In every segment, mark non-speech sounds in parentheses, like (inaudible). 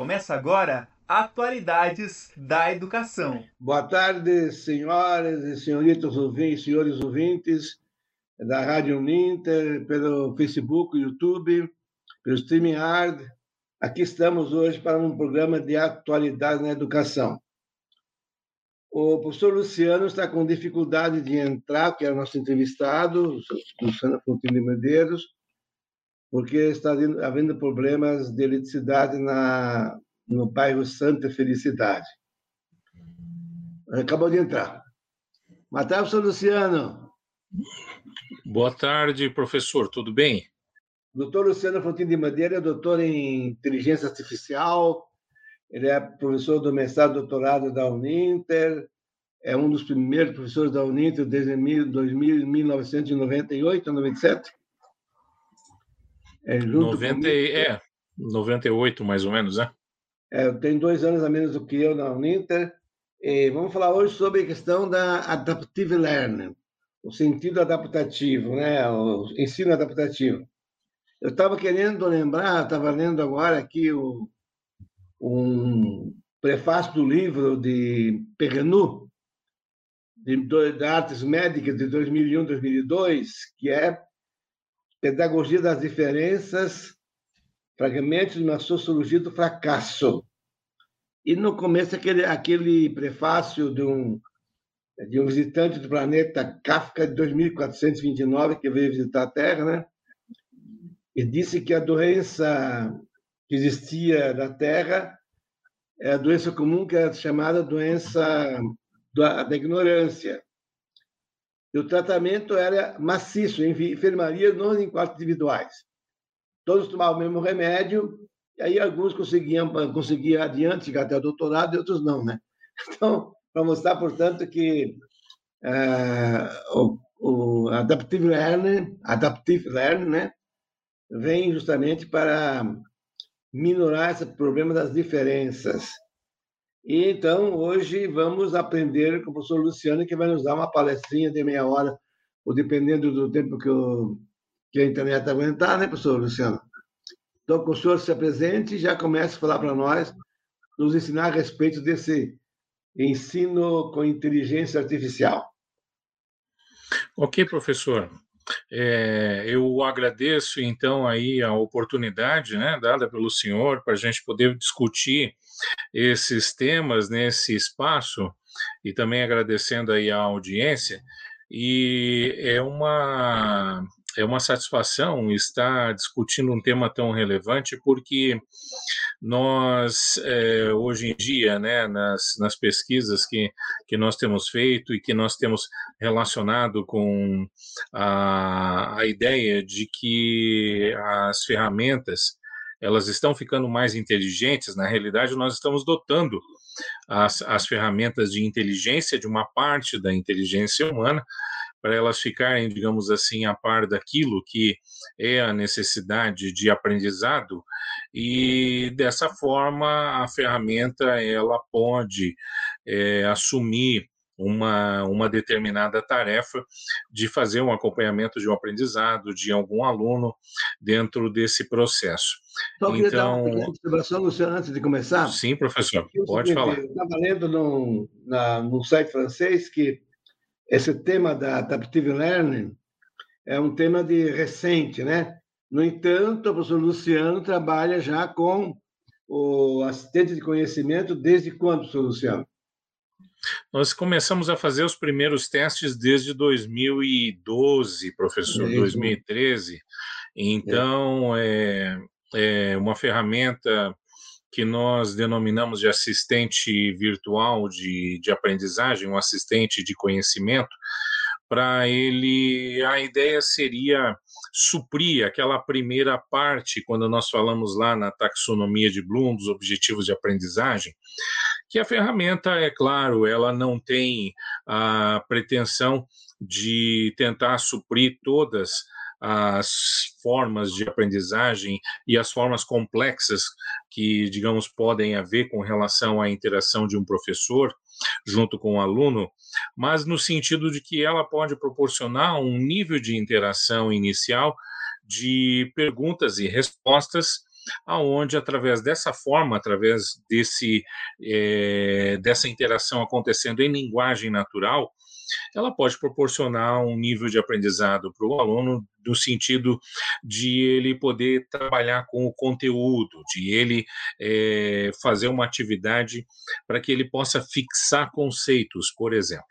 Começa agora Atualidades da Educação. Boa tarde, senhoras e senhoritos ouvintes, senhores ouvintes da Rádio Uninter, pelo Facebook, YouTube, pelo Streaming Hard. Aqui estamos hoje para um programa de atualidades na educação. O professor Luciano está com dificuldade de entrar, que é o nosso entrevistado, Luciano Fontinho de Medeiros, porque está havendo problemas de eletricidade na, no bairro Santa Felicidade. Acabou de entrar. Boa tarde, professor Luciano. Boa tarde, professor. Tudo bem? Doutor Luciano Fontinho de Madeira é doutor em inteligência artificial, ele é professor do mestrado e doutorado da Uninter, é um dos primeiros professores da Uninter desde 1998, 97. É, junto 90, é, 98 mais ou menos, né? É, tem dois anos a menos do que eu na Uninter. E vamos falar hoje sobre a questão da adaptive learning, o sentido adaptativo, né? o ensino adaptativo. Eu estava querendo lembrar, estava lendo agora aqui o, um prefácio do livro de Perrenu, de, de Artes Médicas de 2001, 2002, que é Pedagogia das Diferenças, Fragmentos uma Sociologia do Fracasso. E no começo, aquele, aquele prefácio de um, de um visitante do planeta Kafka de 2429, que veio visitar a Terra, né? e disse que a doença que existia na Terra é a doença comum, que é chamada doença da, da ignorância. E o tratamento era maciço, em enfermaria, não em quartos individuais. Todos tomavam o mesmo remédio, e aí alguns conseguiam, conseguiam adiante, chegar até o doutorado, e outros não, né? (laughs) Então, para mostrar, portanto, que uh, o, o adaptive learning, adaptive learning, né, vem justamente para minorar esse problema das diferenças. E então, hoje, vamos aprender com o professor Luciano, que vai nos dar uma palestrinha de meia hora, ou dependendo do tempo que, o, que a internet aguentar, né, professor Luciano? Então, que o senhor se apresente e já comece a falar para nós, nos ensinar a respeito desse ensino com inteligência artificial. Ok, professor. É, eu agradeço então aí a oportunidade, né, dada pelo senhor para a gente poder discutir esses temas nesse espaço e também agradecendo aí a audiência. E é uma é uma satisfação estar discutindo um tema tão relevante, porque nós, é, hoje em dia, né, nas, nas pesquisas que, que nós temos feito e que nós temos relacionado com a, a ideia de que as ferramentas elas estão ficando mais inteligentes, na realidade, nós estamos dotando as, as ferramentas de inteligência de uma parte da inteligência humana para elas ficarem, digamos assim, a par daquilo que é a necessidade de aprendizado. E dessa forma a ferramenta ela pode é, assumir uma, uma determinada tarefa de fazer um acompanhamento de um aprendizado de algum aluno dentro desse processo. Só queria então, dar uma observação, Luciano, antes de começar. Sim, professor, pode falar. Eu estava lendo num, na, num site francês que esse tema da adaptive learning é um tema de recente, né? No entanto, o professor Luciano trabalha já com o assistente de conhecimento desde quando, professor Luciano? Nós começamos a fazer os primeiros testes desde 2012, professor, é 2013. Então, é. é, é uma ferramenta que nós denominamos de assistente virtual de, de aprendizagem, um assistente de conhecimento, para ele, a ideia seria suprir aquela primeira parte, quando nós falamos lá na taxonomia de Bloom, dos objetivos de aprendizagem, que a ferramenta, é claro, ela não tem a pretensão de tentar suprir todas as formas de aprendizagem e as formas complexas que, digamos, podem haver com relação à interação de um professor junto com o aluno, mas no sentido de que ela pode proporcionar um nível de interação inicial de perguntas e respostas aonde através dessa forma, através desse é, dessa interação acontecendo em linguagem natural, ela pode proporcionar um nível de aprendizado para o aluno no sentido de ele poder trabalhar com o conteúdo, de ele é, fazer uma atividade para que ele possa fixar conceitos, por exemplo.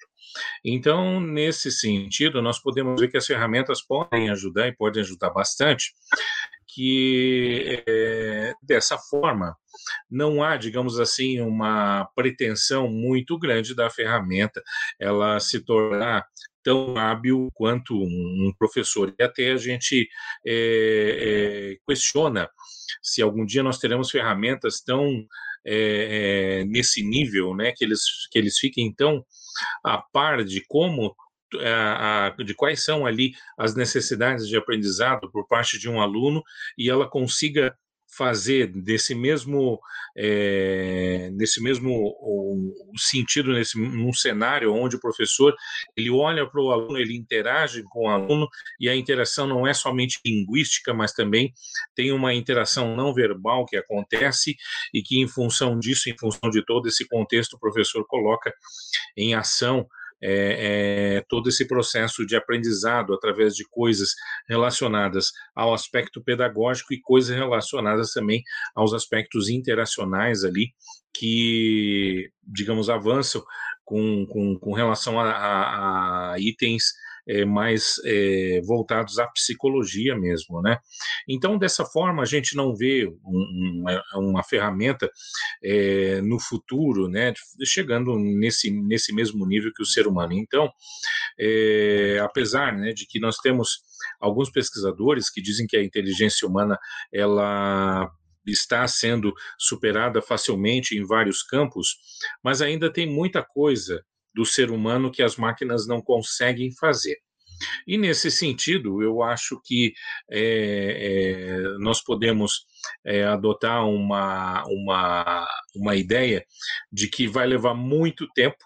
Então, nesse sentido, nós podemos ver que as ferramentas podem ajudar e podem ajudar bastante, que é, dessa forma não há, digamos assim, uma pretensão muito grande da ferramenta ela se tornar tão hábil quanto um professor. E até a gente é, é, questiona se algum dia nós teremos ferramentas tão é, nesse nível, né, que eles, que eles fiquem tão a par de como de quais são ali as necessidades de aprendizado por parte de um aluno e ela consiga fazer desse mesmo é, nesse mesmo sentido nesse num cenário onde o professor ele olha para o aluno ele interage com o aluno e a interação não é somente linguística mas também tem uma interação não verbal que acontece e que em função disso em função de todo esse contexto o professor coloca em ação é, é, todo esse processo de aprendizado através de coisas relacionadas ao aspecto pedagógico e coisas relacionadas também aos aspectos interacionais ali que, digamos, avançam com, com, com relação a, a, a itens é, mais é, voltados à psicologia mesmo, né? Então, dessa forma, a gente não vê um, uma, uma, ferramenta é, no futuro, né, chegando nesse, nesse mesmo nível que o ser humano. Então, é, apesar né, de que nós temos alguns pesquisadores que dizem que a inteligência humana ela está sendo superada facilmente em vários campos, mas ainda tem muita coisa do ser humano que as máquinas não conseguem fazer. E nesse sentido, eu acho que é, é, nós podemos é, adotar uma, uma, uma ideia de que vai levar muito tempo,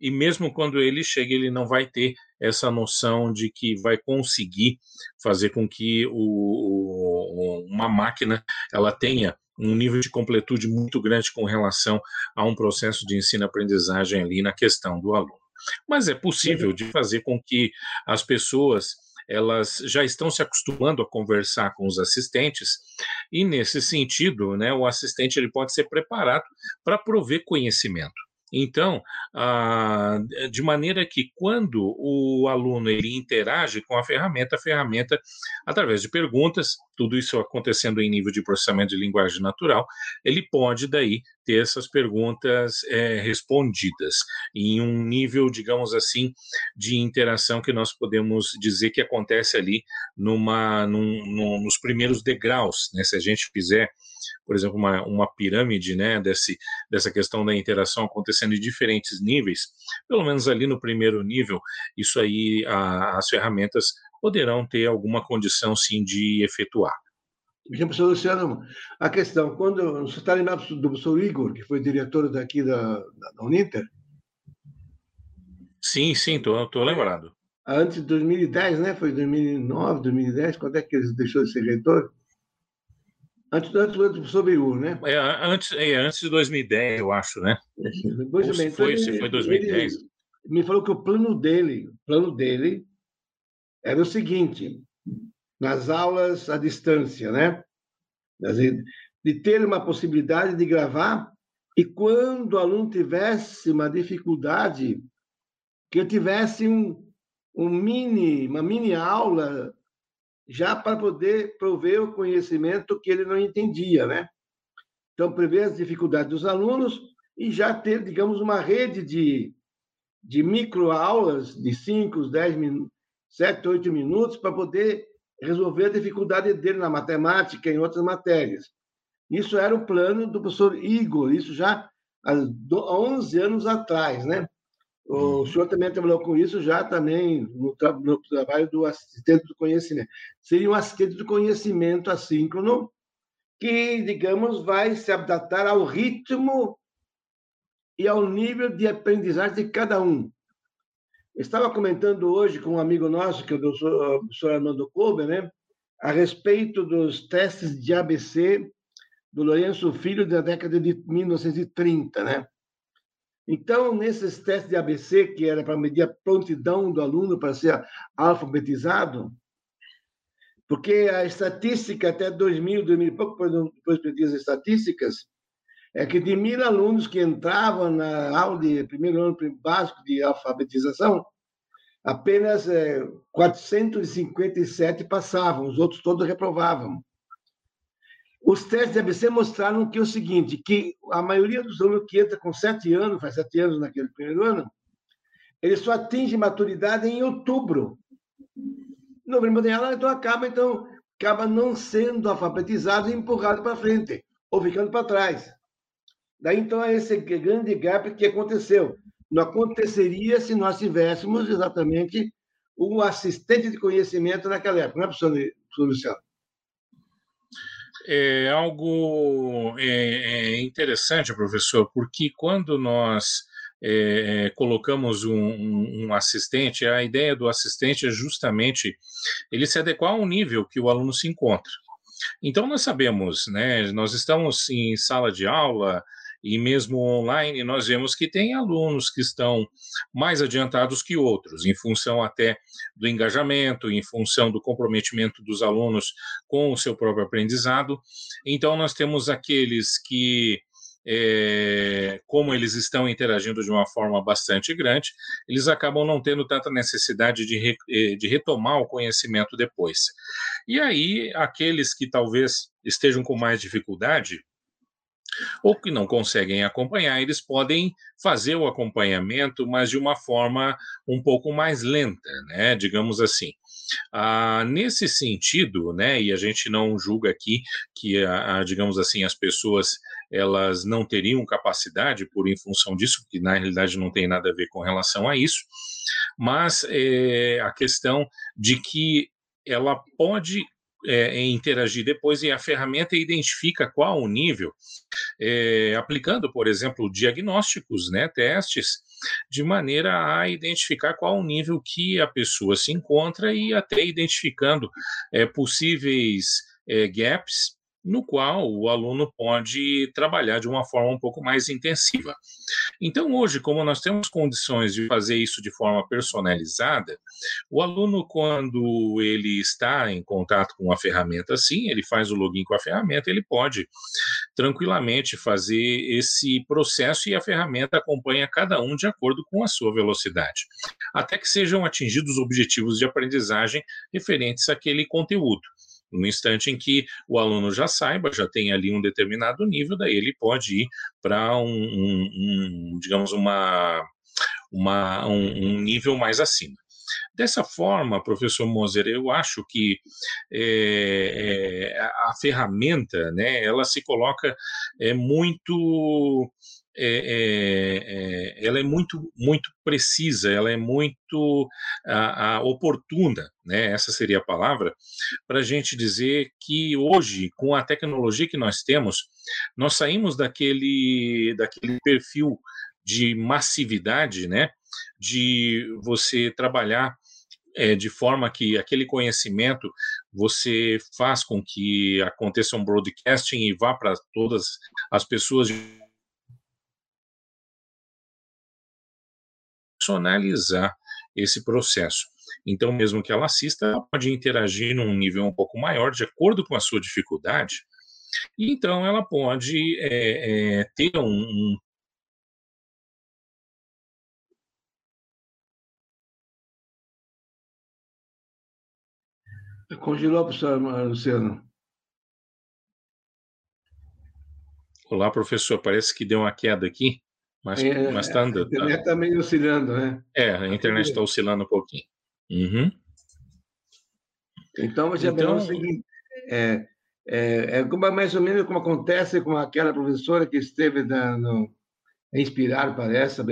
e mesmo quando ele chega, ele não vai ter essa noção de que vai conseguir fazer com que o, o, uma máquina ela tenha um nível de completude muito grande com relação a um processo de ensino-aprendizagem ali na questão do aluno. Mas é possível de fazer com que as pessoas elas já estão se acostumando a conversar com os assistentes e nesse sentido, né, o assistente ele pode ser preparado para prover conhecimento. Então, ah, de maneira que quando o aluno ele interage com a ferramenta, a ferramenta, através de perguntas, tudo isso acontecendo em nível de processamento de linguagem natural, ele pode daí ter essas perguntas é, respondidas em um nível, digamos assim, de interação que nós podemos dizer que acontece ali numa, num, num, nos primeiros degraus, né? Se a gente fizer por exemplo, uma, uma pirâmide né, desse, dessa questão da interação acontecendo em diferentes níveis, pelo menos ali no primeiro nível, isso aí a, as ferramentas poderão ter alguma condição sim de efetuar. Professor Luciano, a questão, quando você está lembrado do professor Igor, que foi diretor daqui da, da Uninter? Sim, sim, estou lembrado. Antes de 2010, né? Foi 2009, 2010, quando é que ele deixou de ser reitor? Antes, antes do professor Biú, né? É, antes, é, antes de 2010, eu acho, né? Pois Ou se foi, se foi 2010. Ele me falou que o plano dele, o plano dele era o seguinte, nas aulas à distância, né? De ter uma possibilidade de gravar e quando o aluno tivesse uma dificuldade, que eu tivesse um, um mini, uma mini aula já para poder prover o conhecimento que ele não entendia, né? Então, prever as dificuldades dos alunos e já ter, digamos, uma rede de, de microaulas de 5, 10 minutos, 7, 8 minutos para poder resolver a dificuldade dele na matemática e em outras matérias. Isso era o plano do professor Igor, isso já há 11 anos atrás, né? O senhor também trabalhou com isso já também no, tra no, trabalho do assistente do conhecimento. Seria um assistente do conhecimento assíncrono que, digamos, vai se adaptar ao ritmo e ao nível de aprendizagem de cada um. Estava comentando hoje com um amigo nosso, que é o professor Armando Kober, né, a respeito dos testes de ABC do Lourenço Filho da década de 1930, né? Então, nesses testes de ABC, que era para medir a prontidão do aluno para ser alfabetizado, porque a estatística até 2000, 2000 e pouco, depois perdi as estatísticas, é que de mil alunos que entravam na aula de primeiro ano básico de alfabetização, apenas é, 457 passavam, os outros todos reprovavam. Os testes de ABC mostraram que é o seguinte, que a maioria dos alunos que entra com sete anos, faz sete anos naquele primeiro ano, ele só atinge maturidade em outubro. Novembro de aula, então acaba, então acaba não sendo alfabetizado e empurrado para frente, ou ficando para trás. Daí, então, é esse grande gap que aconteceu. Não aconteceria se nós tivéssemos exatamente um assistente de conhecimento naquela época, não é, professor, Luciano? É algo é, é interessante, professor, porque quando nós é, é colocamos um, um, assistente, a ideia do assistente é justamente ele se adequar ao nível que o aluno se encontra. Então, nós sabemos, né, nós estamos em sala de aula, e mesmo online nós vemos que tem alunos que estão mais adiantados que outros, em função até do engajamento, em função do comprometimento dos alunos com o seu próprio aprendizado. Então, nós temos aqueles que é, como eles estão interagindo de uma forma bastante grande, eles acabam não tendo tanta necessidade de, re, eh, de retomar o conhecimento depois. E aí, aqueles que talvez estejam com mais dificuldade, ou que não conseguem acompanhar, eles podem fazer o acompanhamento, mas de uma forma um pouco mais lenta, né? Digamos assim. Ah, nesse sentido, né, e a gente não julga aqui que, a, a, digamos assim, as pessoas elas não teriam capacidade por em função disso, que na realidade não tem nada a ver com relação a isso, mas é, a questão de que ela pode é, interagir depois e a ferramenta identifica qual o nível, é, aplicando, por exemplo, diagnósticos, né, testes, de maneira a identificar qual o nível que a pessoa se encontra e até identificando é, possíveis é, gaps no qual o aluno pode trabalhar de uma forma um pouco mais intensiva. Então, hoje, como nós temos condições de fazer isso de forma personalizada, o aluno, quando ele está em contato com a ferramenta assim, ele faz o login com a ferramenta, ele pode tranquilamente fazer esse processo e a ferramenta acompanha cada um de acordo com a sua velocidade, até que sejam atingidos objetivos de aprendizagem referentes àquele conteúdo. No instante em que o aluno já saiba, já tem ali um determinado nível, daí ele pode ir para um, um, um, digamos, uma, uma, um, um nível mais acima. Dessa forma, professor Moser, eu acho que é, é, a ferramenta, né, ela se coloca é, muito é, é, é, ela é muito, muito precisa, ela é muito a, a oportuna, né? essa seria a palavra, para a gente dizer que hoje, com a tecnologia que nós temos, nós saímos daquele, daquele perfil de massividade, né? de você trabalhar é, de forma que aquele conhecimento você faz com que aconteça um broadcasting e vá para todas as pessoas de personalizar esse processo. Então, mesmo que ela assista, ela pode interagir num nível um pouco maior, de acordo com a sua dificuldade, e então ela pode é, é, ter um, um Congelou, professor Luciano. Olá, professor. Parece que deu uma queda aqui. Mas é, mas tá andando. A internet está tá meio oscilando, né? É, a internet está oscilando um pouquinho. Uhum. Então, você então... o seguinte, é, é, é mais ou menos como acontece com aquela professora que esteve dando, Inspirar, parece,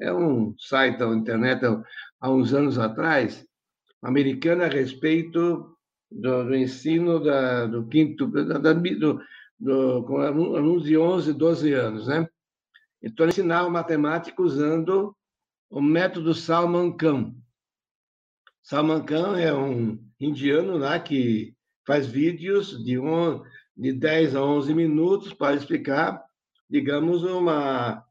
é um site da internet há uns anos atrás, americana a respeito do, do ensino da, do quinto, da, da, do, do, com alunos de 11, 12 anos, né? Então, ele ensinava matemática usando o método Salman Khan. Salman Khan é um indiano lá que faz vídeos de, on, de 10 a 11 minutos para explicar, digamos, uma,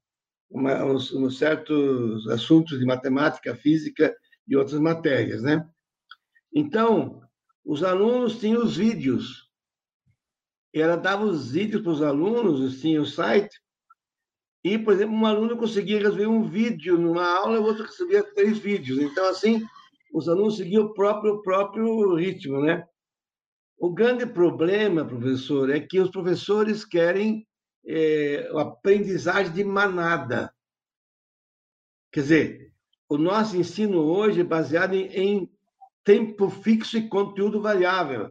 uma, uns, certos assuntos de matemática, física e outras matérias, né? Então, os alunos tinham os vídeos. Ela dava os vídeos para os alunos, tinha o site, e, por exemplo, um aluno conseguia resolver um vídeo numa aula, o outro recebia três vídeos. Então, assim, os alunos seguiam o próprio, próprio ritmo, né? O grande problema, professor, é que os professores querem é, aprendizagem de manada. Quer dizer, o nosso ensino hoje é baseado em, em tempo fixo e conteúdo variável,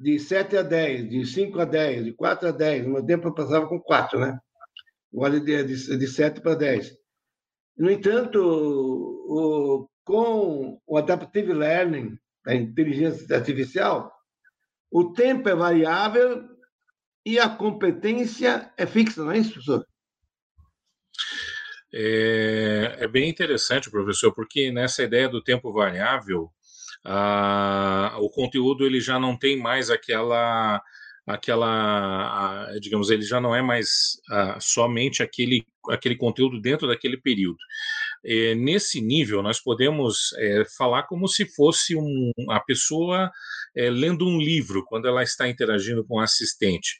de 7 a 10, de 5 a 10, de 4 a 10. No meu tempo eu passava com 4, né? Agora de, de, de 7 para 10. No entanto, o, com o Adaptive Learning, a inteligência artificial, o tempo é variável e a competência é fixa, não é isso, professor? É, é bem interessante, professor, porque nessa ideia do tempo variável, a, o conteúdo ele já não tem mais aquela aquela, a, digamos, ele já não é mais a, somente aquele, aquele conteúdo dentro daquele período. É, nesse nível, nós podemos é, falar como se fosse um, a pessoa é, lendo um livro quando ela está interagindo com o assistente.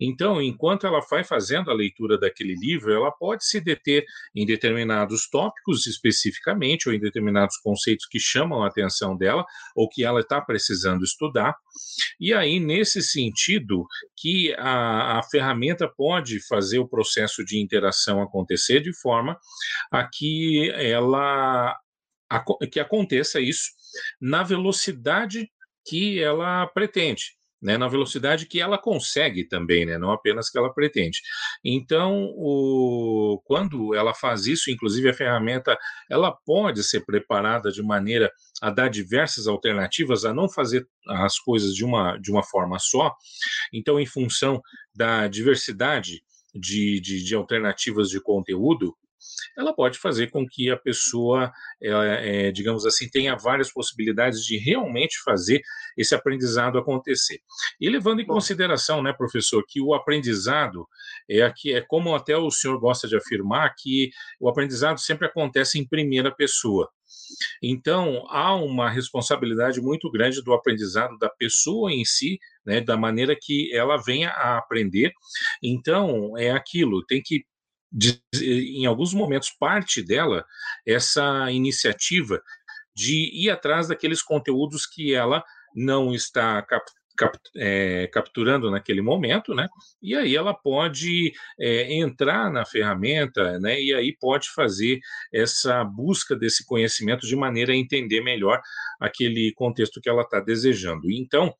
Então, enquanto ela vai fazendo a leitura daquele livro, ela pode se deter em determinados tópicos especificamente, ou em determinados conceitos que chamam a atenção dela, ou que ela está precisando estudar. E aí, nesse sentido, que a, a ferramenta pode fazer o processo de interação acontecer de forma a que ela a, que aconteça isso na velocidade que ela pretende né, na velocidade que ela consegue também, né, não apenas que ela pretende. Então, o, quando ela faz isso, inclusive a ferramenta, ela pode ser preparada de maneira a dar diversas alternativas, a não fazer as coisas de uma, de uma forma só. Então, em função da diversidade de, de, de alternativas de conteúdo, ela pode fazer com que a pessoa, é, digamos assim, tenha várias possibilidades de realmente fazer esse aprendizado acontecer. E levando em Bom. consideração, né, professor, que o aprendizado é aqui é como até o senhor gosta de afirmar que o aprendizado sempre acontece em primeira pessoa. Então, há uma responsabilidade muito grande do aprendizado da pessoa em si, né, da maneira que ela venha a aprender. Então, é aquilo, tem que de, em alguns momentos, parte dela, essa iniciativa de ir atrás daqueles conteúdos que ela não está cap, cap, é, capturando naquele momento, né? E aí ela pode é, entrar na ferramenta, né? E aí pode fazer essa busca desse conhecimento de maneira a entender melhor aquele contexto que ela está desejando. Então,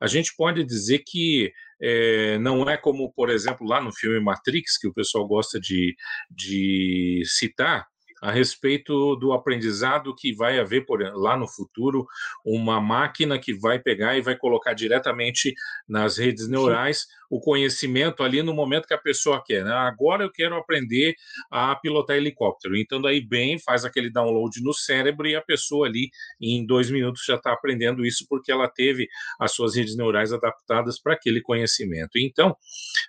a gente pode dizer que é, não é como, por exemplo, lá no filme Matrix, que o pessoal gosta de, de citar, a respeito do aprendizado que vai haver por, lá no futuro, uma máquina que vai pegar e vai colocar diretamente nas redes neurais o conhecimento ali no momento que a pessoa quer. Né? Agora eu quero aprender a pilotar helicóptero. Então, daí, bem, faz aquele download no cérebro e a pessoa ali, em dois minutos, já está aprendendo isso porque ela teve as suas redes neurais adaptadas para aquele conhecimento. Então,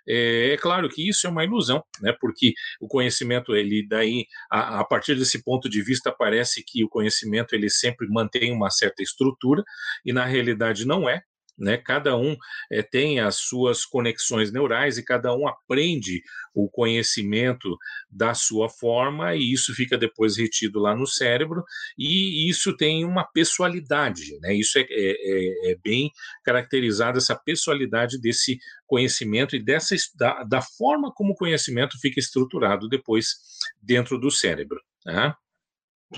é, é, claro que isso é uma ilusão, né? porque o conhecimento, ele daí, a, a partir desse ponto de vista, parece que o conhecimento ele sempre mantém uma certa estrutura, e na realidade não é né? Cada um é, tem as suas conexões neurais e cada um aprende o conhecimento da sua forma e isso fica depois retido lá no cérebro e isso tem uma pessoalidade, né? Isso é, é, é, é bem caracterizado essa pessoalidade desse conhecimento e dessa da, da forma como o conhecimento fica estruturado depois dentro do cérebro. Né?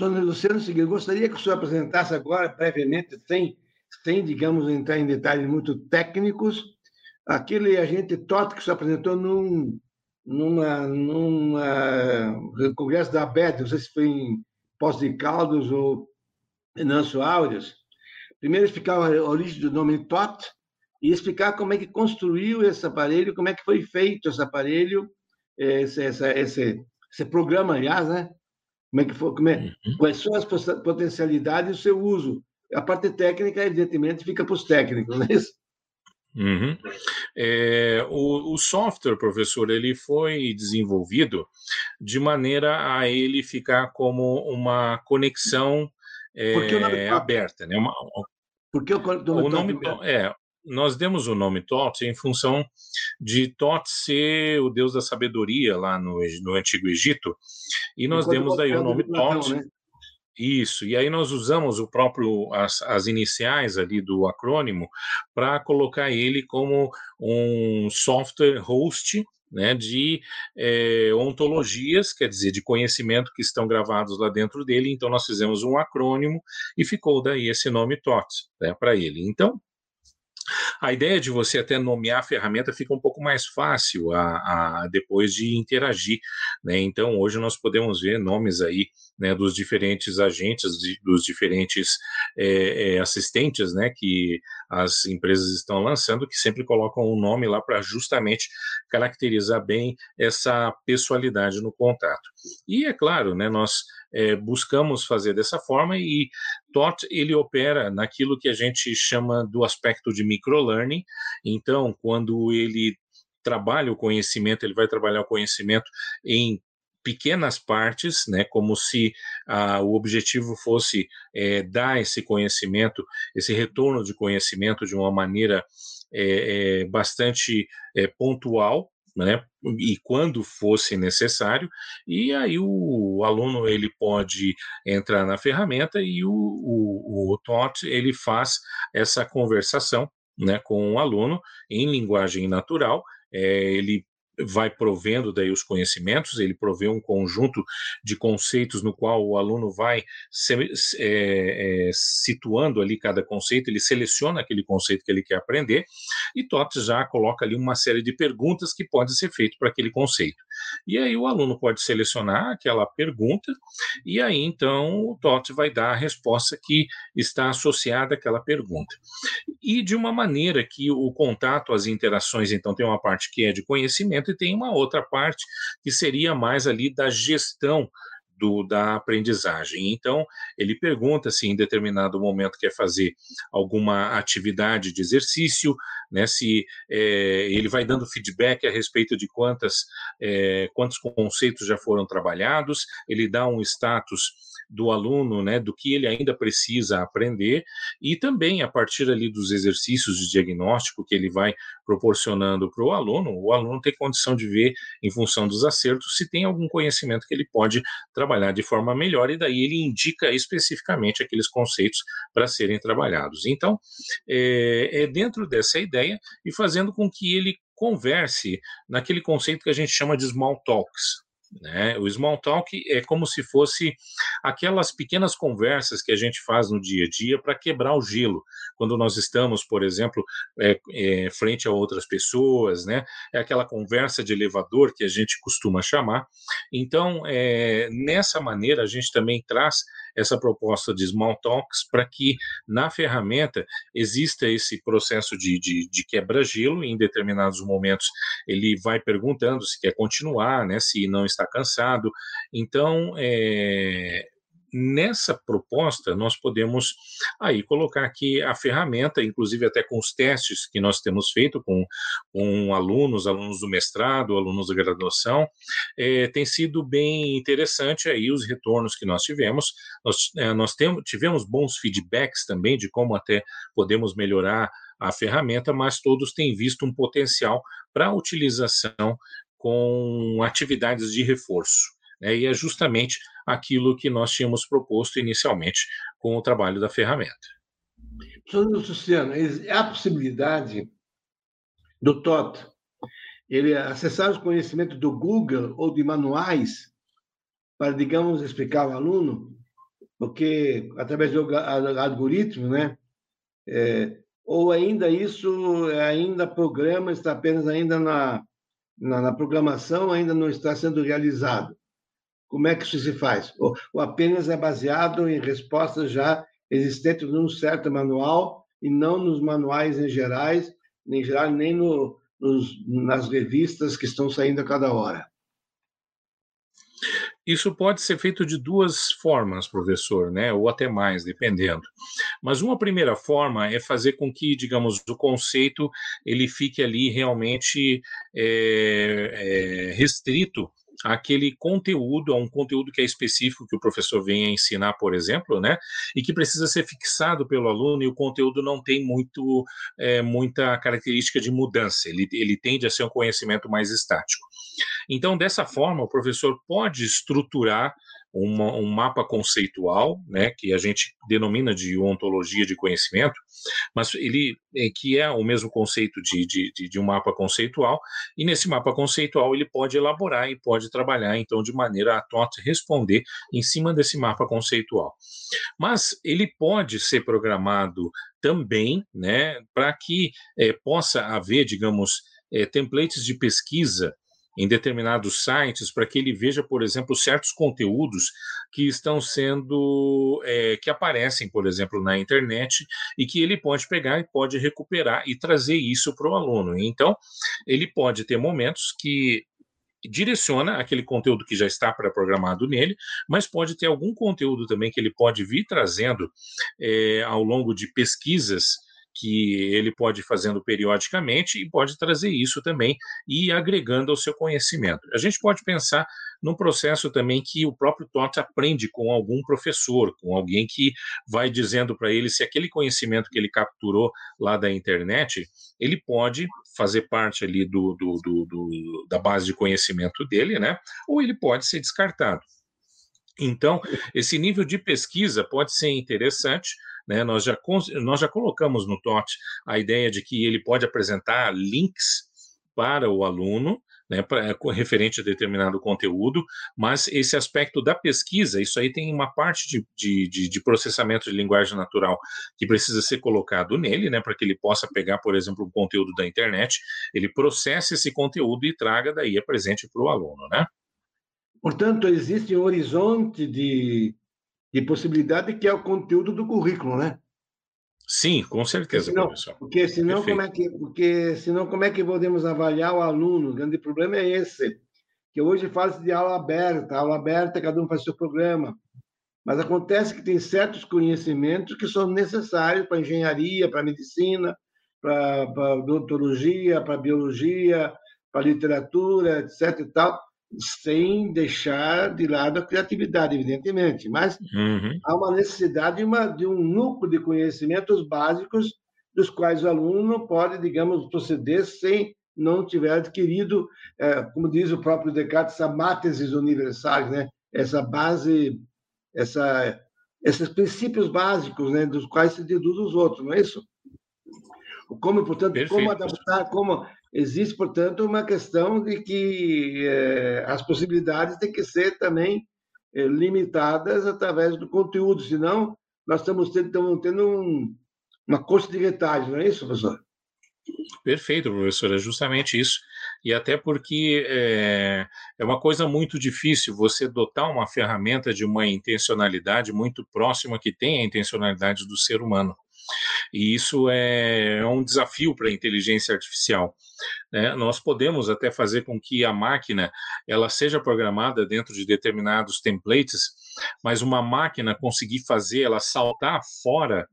Luciano, eu gostaria que o senhor apresentasse agora, previamente, sem sem, digamos, entrar em detalhes muito técnicos, aquele agente TOT que se apresentou num, numa, numa congresso da ABED, não sei se foi em Poços de Caldas ou Nancio Áureos, primeiro explicar a origem do nome TOT e explicar como é que construiu esse aparelho, como é que foi feito esse aparelho, esse, esse, esse, esse programa, aliás, né? Como é que foi, como é, uhum. quais são as potencialidades do seu uso, a parte técnica, evidentemente, fica para os técnicos, não é isso? Uhum. É, o, o, software, professor, ele foi desenvolvido de maneira a ele ficar como uma conexão é, aberta, né? Uma, Por que o nome, o nome é, nós demos o nome Tot em função de Tot ser o deus da sabedoria lá no, no Antigo Egito, e nós Enquanto demos daí o nome Tot. Né? Isso, e aí nós usamos o próprio as, as iniciais ali do acrônimo para colocar ele como um software host né, de é, ontologias, quer dizer, de conhecimento que estão gravados lá dentro dele. Então nós fizemos um acrônimo e ficou daí esse nome TOT né, para ele. Então a ideia de você até nomear a ferramenta fica um pouco mais fácil a, a depois de interagir, né? Então hoje nós podemos ver nomes aí né, dos diferentes agentes, de, dos diferentes é, é, assistentes, né, que as empresas estão lançando, que sempre colocam um nome lá para justamente caracterizar bem essa pessoalidade no contato. E é claro, né, nós é, buscamos fazer dessa forma e TOT ele opera naquilo que a gente chama do aspecto de microlearning. Então, quando ele trabalha o conhecimento, ele vai trabalhar o conhecimento em pequenas partes, né, como se ah, o objetivo fosse é, dar esse conhecimento, esse retorno de conhecimento de uma maneira é, é, bastante pontual, né, e quando fosse necessário, e aí o, aluno ele pode entrar na ferramenta e o, o, o TOT ele faz essa conversação né, com o aluno em linguagem natural, é, ele vai provendo daí os conhecimentos, ele provê um conjunto de conceitos no qual o aluno vai se, é, é, situando ali cada conceito, ele seleciona aquele conceito que ele quer aprender, e TOTS já coloca ali uma série de perguntas que podem ser feitas para aquele conceito. E aí o aluno pode selecionar aquela pergunta, e aí então o TOTS vai dar a resposta que está associada àquela pergunta. E de uma maneira que o contato, as interações, então tem uma parte que é de conhecimento, e tem uma outra parte que seria mais ali da gestão do, da aprendizagem. Então, ele pergunta se em determinado momento quer fazer alguma atividade de exercício, né, se é, ele vai dando feedback a respeito de quantas, é, quantos conceitos já foram trabalhados, ele dá um status do aluno, né, do que ele ainda precisa aprender, e também a partir ali dos exercícios de diagnóstico que ele vai proporcionando para o aluno, o aluno tem condição de ver, em função dos acertos, se tem algum conhecimento que ele pode trabalhar de forma melhor, e daí ele indica especificamente aqueles conceitos para serem trabalhados. Então, é, é dentro dessa ideia e fazendo com que ele converse naquele conceito que a gente chama de small talks, né? O small talk é como se fosse aquelas pequenas conversas que a gente faz no dia a dia para quebrar o gelo. Quando nós estamos, por exemplo, é, é, frente a outras pessoas, né? É aquela conversa de elevador que a gente costuma chamar. Então, é, nessa maneira, a gente também traz essa proposta de small talks para que na ferramenta exista esse processo de, de, de quebra-gelo. Em determinados momentos, ele vai perguntando se quer continuar, né? Se não está cansado. Então, é, nessa proposta nós podemos aí colocar aqui a ferramenta, inclusive até com os testes que nós temos feito com, com alunos, alunos do mestrado, alunos da graduação, é, tem sido bem interessante aí os retornos que nós tivemos. Nós, é, nós temos, tivemos bons feedbacks também de como até podemos melhorar a ferramenta, mas todos têm visto um potencial para utilização com atividades de reforço. Né? E é justamente aquilo que nós tínhamos proposto inicialmente com o trabalho da ferramenta. Professor Luciano, há possibilidade do TOT ele acessar os conhecimentos do Google ou de manuais para, digamos, explicar ao aluno, porque através do algoritmo, né? É, ou ainda isso, ainda programa está apenas ainda na na, na, programação ainda não está sendo realizado. Como é que isso se faz? Ou, ou apenas é baseado em respostas já existentes num certo manual e não nos manuais em gerais, geral, nem no, nos, nas revistas que estão saindo a cada hora? Isso pode ser feito de duas formas, professor, né? ou até mais, dependendo. Mas uma primeira forma é fazer com que, digamos, o conceito ele fique ali realmente é, é, restrito aquele conteúdo, a um conteúdo que é específico que o professor vem a ensinar, por exemplo, né, e que precisa ser fixado pelo aluno e o conteúdo não tem muito, é, muita característica de mudança, ele, ele tende a ser um conhecimento mais estático. Então, dessa forma, o professor pode estruturar uma, um mapa conceitual, né, que a gente denomina de ontologia de conhecimento, mas ele é, que é o mesmo conceito de, de, de, um mapa conceitual, e nesse mapa conceitual ele pode elaborar e pode trabalhar, então, de maneira a TOT responder em cima desse mapa conceitual. Mas ele pode ser programado também, né, para que é, possa haver, digamos, é, templates de pesquisa em determinados sites para que ele veja, por exemplo, certos conteúdos que estão sendo é, que aparecem, por exemplo, na internet e que ele pode pegar e pode recuperar e trazer isso para o aluno. Então, ele pode ter momentos que direciona aquele conteúdo que já está pré-programado nele, mas pode ter algum conteúdo também que ele pode vir trazendo é, ao longo de pesquisas que ele pode ir fazendo periodicamente e pode trazer isso também e agregando ao seu conhecimento. A gente pode pensar num processo também que o próprio TOT aprende com algum professor, com alguém que vai dizendo para ele se aquele conhecimento que ele capturou lá da internet, ele pode fazer parte ali do, do, do, do da base de conhecimento dele, né? Ou ele pode ser descartado. Então, esse nível de pesquisa pode ser interessante, né? Nós, já, nós já colocamos no TOT a ideia de que ele pode apresentar links para o aluno, né, pra, referente a determinado conteúdo, mas esse aspecto da pesquisa, isso aí tem uma parte de, de, de, de processamento de linguagem natural que precisa ser colocado nele, né, para que ele possa pegar, por exemplo, um conteúdo da internet, ele processe esse conteúdo e traga daí a presente para o aluno, né? Portanto, existe um horizonte de de possibilidade que é o conteúdo do currículo, né? Sim, com certeza, senão, professor. Porque senão, como é que, porque senão como é que podemos avaliar o aluno? O grande problema é esse, que hoje fala-se de aula aberta, aula aberta, cada um faz seu programa. Mas acontece que tem certos conhecimentos que são necessários para engenharia, para medicina, para, para odontologia, para biologia, para literatura, etc. E tal, sem deixar de lado a criatividade, evidentemente, mas uhum. há uma necessidade de, uma, de um núcleo de conhecimentos básicos dos quais o aluno pode, digamos, proceder sem não tiver adquirido, é, como diz o próprio Descartes, essa mátesis universais, né? essa base, essa, esses princípios básicos né? dos quais se deduz os outros, não é isso? Como, portanto, Perfeito. como adaptar, como Existe, portanto, uma questão de que é, as possibilidades têm que ser também é, limitadas através do conteúdo, senão nós estamos tendo, estamos tendo um, uma coxa de retalhos, não é isso, professor? Perfeito, professor, é justamente isso. E até porque é, é, uma coisa muito difícil você dotar uma ferramenta de uma intencionalidade muito próxima que tem a intencionalidade do ser humano. E isso é, é um desafio para a inteligência artificial. Né? Nós podemos até fazer com que a máquina ela seja programada dentro de determinados templates, mas uma máquina conseguir fazer ela saltar fora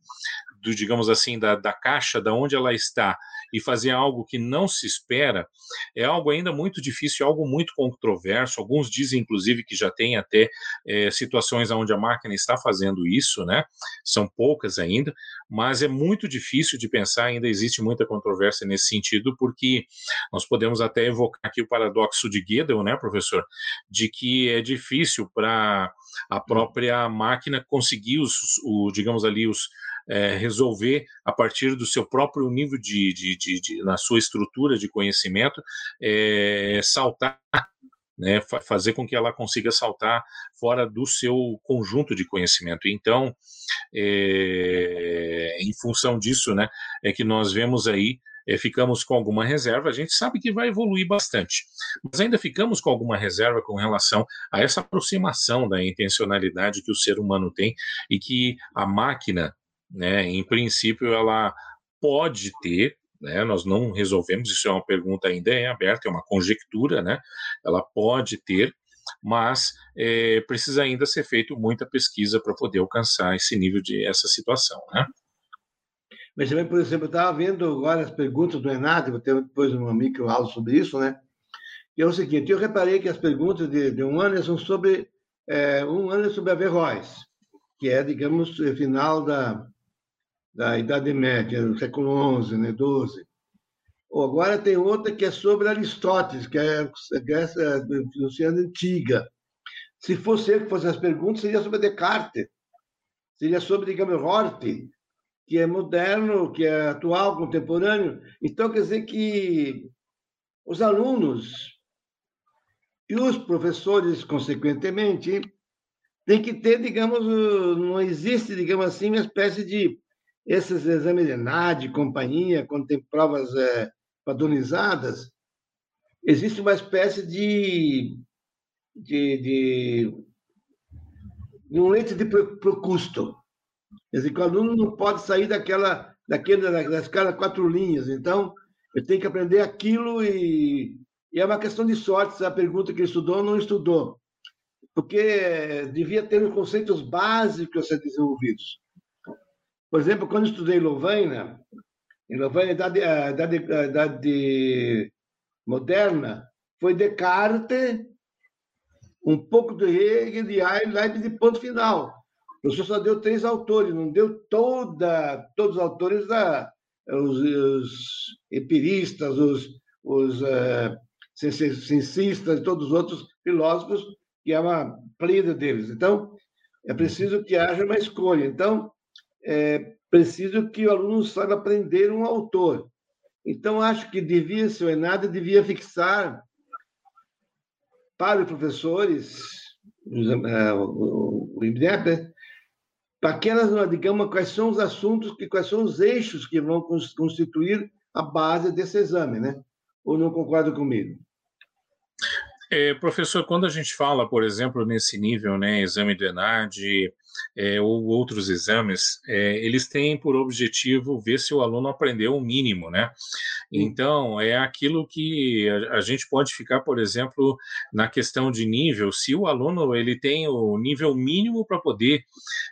do, digamos assim, da, da caixa, da onde ela está, e fazer algo que não se espera, é algo ainda muito difícil, algo muito controverso. Alguns dizem, inclusive, que já tem até é, situações onde a máquina está fazendo isso, né? São poucas ainda, mas é muito difícil de pensar, ainda existe muita controvérsia nesse sentido, porque nós podemos até evocar aqui o paradoxo de Gödel, né, professor, de que é difícil para a própria máquina conseguir os, o, digamos ali, os é, resolver a partir do seu próprio nível de, de, de, de na sua estrutura de conhecimento, é, saltar né, fazer com que ela consiga saltar fora do seu conjunto de conhecimento. Então, é, em função disso, né, é que nós vemos aí, é, ficamos com alguma reserva, a gente sabe que vai evoluir bastante, mas ainda ficamos com alguma reserva com relação a essa aproximação da intencionalidade que o ser humano tem e que a máquina né? Em princípio, ela pode ter, né? Nós não resolvemos, isso é uma pergunta ainda em aberta, é uma conjectura, né? Ela pode ter, mas é, precisa ainda ser feito muita pesquisa para poder alcançar esse nível de essa situação, né? Mas também, por exemplo, eu estava vendo agora as perguntas do Renato, vou ter depois uma micro aula sobre isso, né? E é o seguinte, eu reparei que as perguntas de, de um são sobre é, um é sobre Averroes, que é, digamos, final da, da Idade Média, do século XI, né, XII. Ou agora tem outra que é sobre Aristóteles, que é a Grécia filosofia antiga. Se fosse ele que fosse as perguntas, seria sobre Descartes, seria sobre, digamos, Hort, que é moderno, que é atual, contemporâneo. Então, quer dizer que os alunos e os professores, consequentemente, têm que ter, digamos, não existe, digamos assim, uma espécie de esses exames de NAD, companhia, quando tem provas é, padronizadas, existe uma espécie de, de, de, de um leite de custo. Quer dizer, que o aluno não pode sair daquela, daquela, da escala quatro linhas. Então, eu tenho que aprender aquilo e e é uma questão de sorte se a pergunta que ele estudou ou não estudou. Porque devia ter os conceitos básicos a ser desenvolvidos. Por exemplo, quando estudei Lovaina, em Lovaina, idade, idade, idade moderna, foi Descartes, um pouco de Hegel e Leibniz de ponto final. O professor só deu três autores, não deu toda, todos os autores, da, os, os empiristas, os, os uh, e todos os outros filósofos, que é uma plena deles. Então, é preciso que haja uma escolha. Então, é preciso que o aluno saiba aprender um autor. Então, acho que devia, se o Enada devia fixar para os professores, é, o IBNEP, para aquelas, digamos, quais são os assuntos, quais são os eixos que vão constituir a base desse exame, né? Ou não concorda comigo? É, professor, quando a gente fala, por exemplo, nesse nível, né, exame do ENAD é, ou outros exames, é, eles têm por objetivo ver se o aluno aprendeu o mínimo, né? Então, é aquilo que a, a, gente pode ficar, por exemplo, na questão de nível, se o aluno ele tem o nível mínimo para poder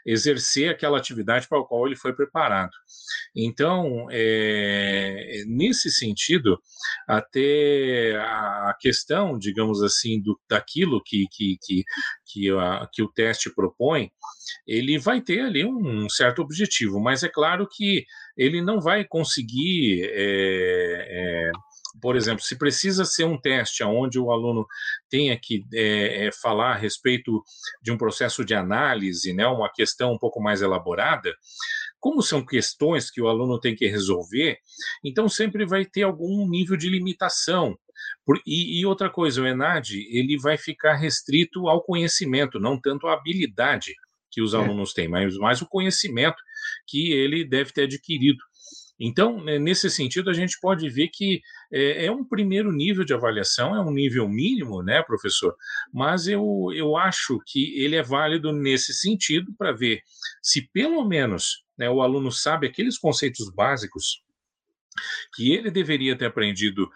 exercer aquela atividade para a qual ele foi preparado. Então, é, nesse sentido, até a questão, digamos assim, do, daquilo que, que, que, que, a, que o teste propõe, ele vai ter ali um certo objetivo, mas é claro que ele não vai conseguir. É, é, por exemplo, se precisa ser um teste onde o aluno tenha que é, é, falar a respeito de um processo de análise, né, uma questão um pouco mais elaborada, como são questões que o aluno tem que resolver, então sempre vai ter algum nível de limitação. Por, e, e, outra coisa, o ENAD ele vai ficar restrito ao conhecimento, não tanto à habilidade que os é. alunos têm, mas mais o conhecimento que ele deve ter adquirido. Então, né, nesse sentido, a gente pode ver que é, é, um primeiro nível de avaliação, é um nível mínimo, né, professor? Mas eu, eu acho que ele é válido nesse sentido para ver se pelo menos né, o aluno sabe aqueles conceitos básicos que ele deveria ter aprendido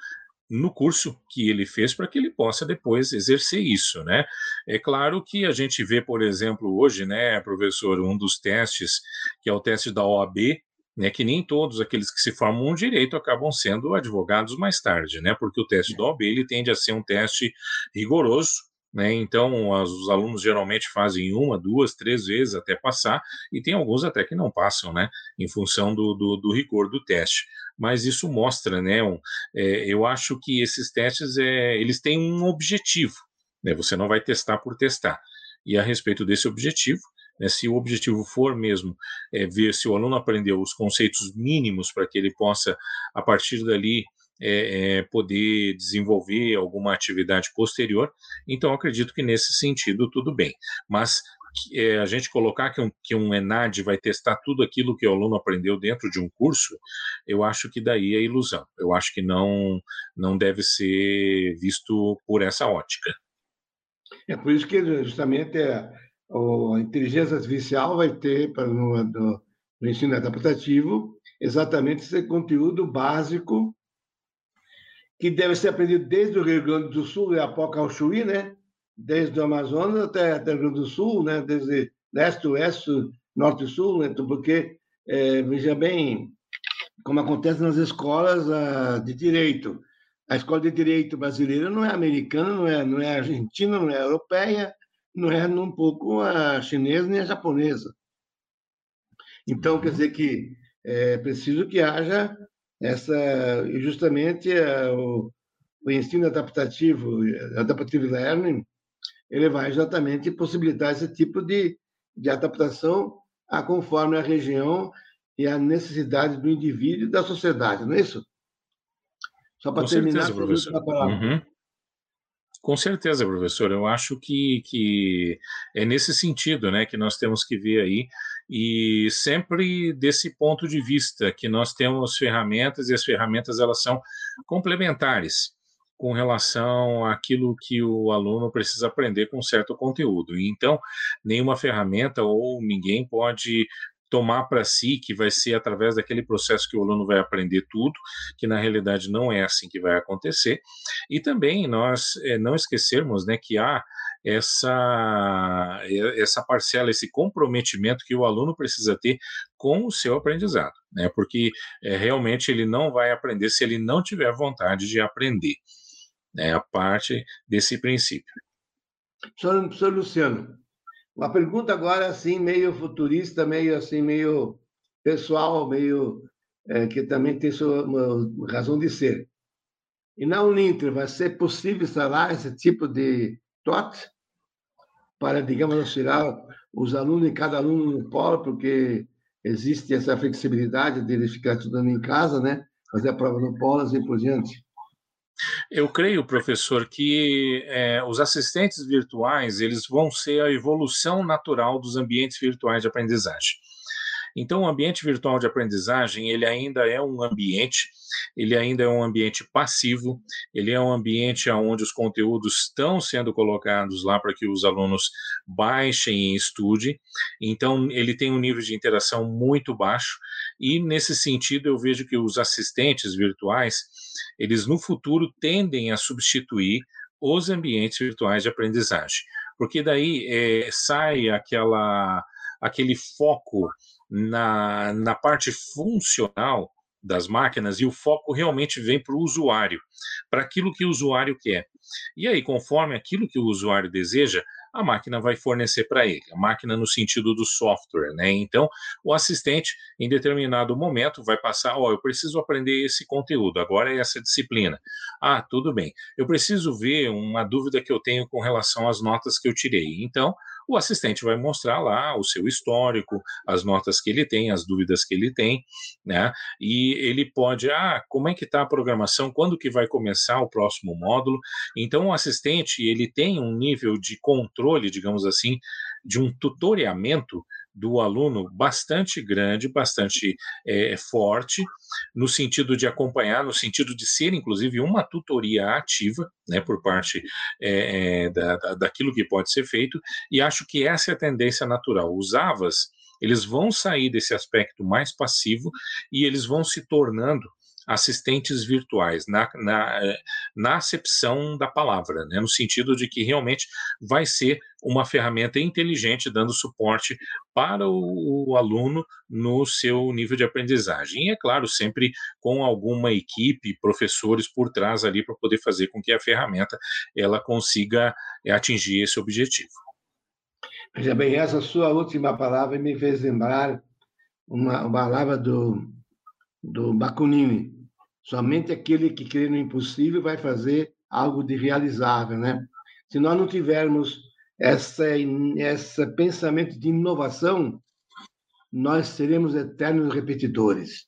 no curso que ele fez para que ele possa depois exercer isso, né? É claro que a gente vê, por exemplo, hoje, né, professor, um dos testes, que é o teste da OAB, né, que nem todos aqueles que se formam um direito acabam sendo advogados mais tarde, né? Porque o teste da OAB ele tende a ser um teste rigoroso, né? Então, as, os alunos geralmente fazem uma, duas, três vezes até passar, e tem alguns até que não passam, né? Em função do, do, do rigor do teste. Mas isso mostra, né? Um, é, eu acho que esses testes é, eles têm um objetivo, né? Você não vai testar por testar. E a respeito desse objetivo, né, se o objetivo for mesmo é, ver se o aluno aprendeu os conceitos mínimos para que ele possa, a partir dali, é, é, poder desenvolver alguma atividade posterior. Então, acredito que nesse sentido tudo bem. Mas é, a gente colocar que um, que um ENAD vai testar tudo aquilo que o aluno aprendeu dentro de um curso, eu acho que daí é ilusão. Eu acho que não, não deve ser visto por essa ótica. É por isso que justamente a, a inteligência artificial vai ter para no, no ensino adaptativo exatamente esse conteúdo básico que deve ser aprendido desde o Rio Grande do Sul e Apoca ao Chuí, né? desde o Amazonas até, até o Rio Grande do Sul, né? desde leste, oeste, norte e sul, né? Então, porque, é, veja bem, como acontece nas escolas uh, de direito. A escola de direito brasileira não é americana, não é, não é argentina, não é europeia, não é um pouco a chinesa nem a japonesa. Então, quer dizer que é preciso que haja essa, justamente o, o ensino adaptativo, adaptive learning, ele vai exatamente possibilitar esse tipo de, de adaptação a conforme a região e a necessidade do indivíduo e da sociedade, não é isso? Só para terminar, certeza, professor. Uhum. Com certeza, professor. Eu acho que, que é nesse sentido né, que nós temos que ver aí, e sempre desse ponto de vista, que nós temos ferramentas e as ferramentas elas são complementares com relação àquilo que o aluno precisa aprender com certo conteúdo. Então, nenhuma ferramenta ou ninguém pode tomar para si que vai ser através daquele processo que o aluno vai aprender tudo, que na realidade não é assim que vai acontecer. E também nós é, não esquecermos né, que há essa, essa parcela, esse comprometimento que o aluno precisa ter com o seu aprendizado, né? porque é, realmente ele não vai aprender se ele não tiver vontade de aprender. Né? A parte desse princípio. Professor Luciano, uma pergunta agora assim meio futurista, meio assim meio pessoal, meio é, que também tem sua razão de ser. E na Uninter vai ser possível instalar esse tipo de TOT para, digamos, auxiliar os alunos e cada aluno no polo, porque existe essa flexibilidade de ficar estudando em casa, né? Fazer a prova no polo e assim por diante. Eu creio, professor, que é, os assistentes virtuais eles vão ser a evolução natural dos ambientes virtuais de aprendizagem. Então, o ambiente virtual de aprendizagem ele ainda é um ambiente, ele ainda é um ambiente passivo, ele é um ambiente onde os conteúdos estão sendo colocados lá para que os alunos baixem e estudem. Então, ele tem um nível de interação muito baixo e nesse sentido eu vejo que os assistentes virtuais eles no futuro tendem a substituir os ambientes virtuais de aprendizagem, porque daí é, sai aquela, aquele foco na, na parte funcional das máquinas e o foco realmente vem para o usuário, para aquilo que o usuário quer. E aí, conforme aquilo que o usuário deseja, a máquina vai fornecer para ele, a máquina no sentido do software, né? Então, o assistente, em determinado momento, vai passar: ó, oh, eu preciso aprender esse conteúdo, agora é essa disciplina. Ah, tudo bem. Eu preciso ver uma dúvida que eu tenho com relação às notas que eu tirei. Então, o assistente vai mostrar lá o seu histórico, as notas que ele tem, as dúvidas que ele tem, né? E ele pode, ah, como é que está a programação, quando que vai começar o próximo módulo? Então, o assistente, ele tem um nível de controle, digamos assim, de um tutoriamento do aluno bastante grande, bastante é, forte, no sentido de acompanhar, no sentido de ser, inclusive, uma tutoria ativa, né, por parte é, é, da, da, daquilo que pode ser feito, e acho que essa é a tendência natural. Os AVAs, eles vão sair desse aspecto mais passivo e eles vão se tornando assistentes virtuais, na, na, eh, na acepção da palavra, né? no sentido de que realmente vai ser uma ferramenta inteligente dando suporte para o, o, aluno no seu nível de aprendizagem. E, é claro, sempre com alguma equipe, professores por trás ali para poder fazer com que a ferramenta ela consiga eh, atingir esse objetivo. Veja bem, essa sua última palavra me fez lembrar uma, uma palavra do do Bakunini. Somente aquele que crê no impossível vai fazer algo de realizável, né? Se nós não tivermos essa esse pensamento de inovação, nós seremos eternos repetidores.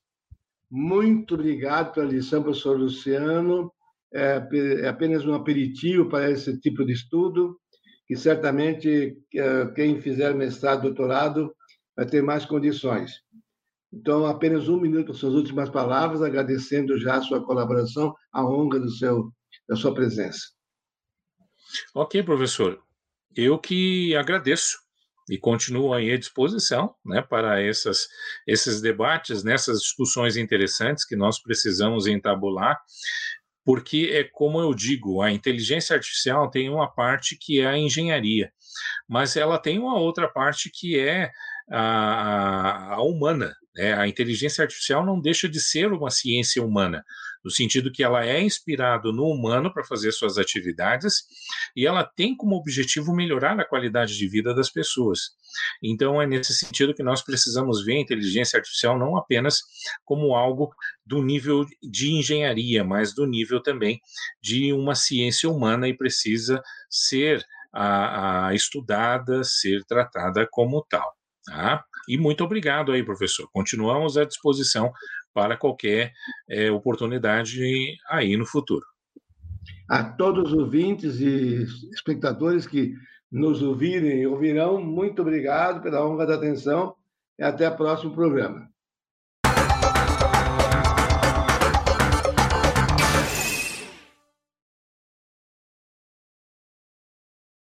Muito obrigado pela lição, professor Luciano. É, é apenas um aperitivo para esse tipo de estudo, que certamente é, quem fizer mestrado, doutorado, vai ter mais condições. Então, apenas um minuto para suas últimas palavras, agradecendo já a sua colaboração, a honra do seu, da sua presença. Ok, professor. Eu que agradeço e continuo aí à disposição né, para essas, esses debates, nessas discussões interessantes que nós precisamos entabular porque é como eu digo, a inteligência artificial tem uma parte que é a engenharia, mas ela tem uma outra parte que é a, a humana. Né? A inteligência artificial não deixa de ser uma ciência humana, no sentido que ela é inspirada no humano para fazer suas atividades e ela tem como objetivo melhorar a qualidade de vida das pessoas. Então, é nesse sentido que nós precisamos ver a inteligência artificial não apenas como algo do nível de engenharia, mas do nível também de uma ciência humana e precisa ser a, a estudada, ser tratada como tal. Tá? E muito obrigado aí, professor. Continuamos à disposição para qualquer é, oportunidade aí no futuro. A todos os ouvintes e espectadores que nos ouvirem e ouvirão, muito obrigado pela honra da atenção e até o próximo programa.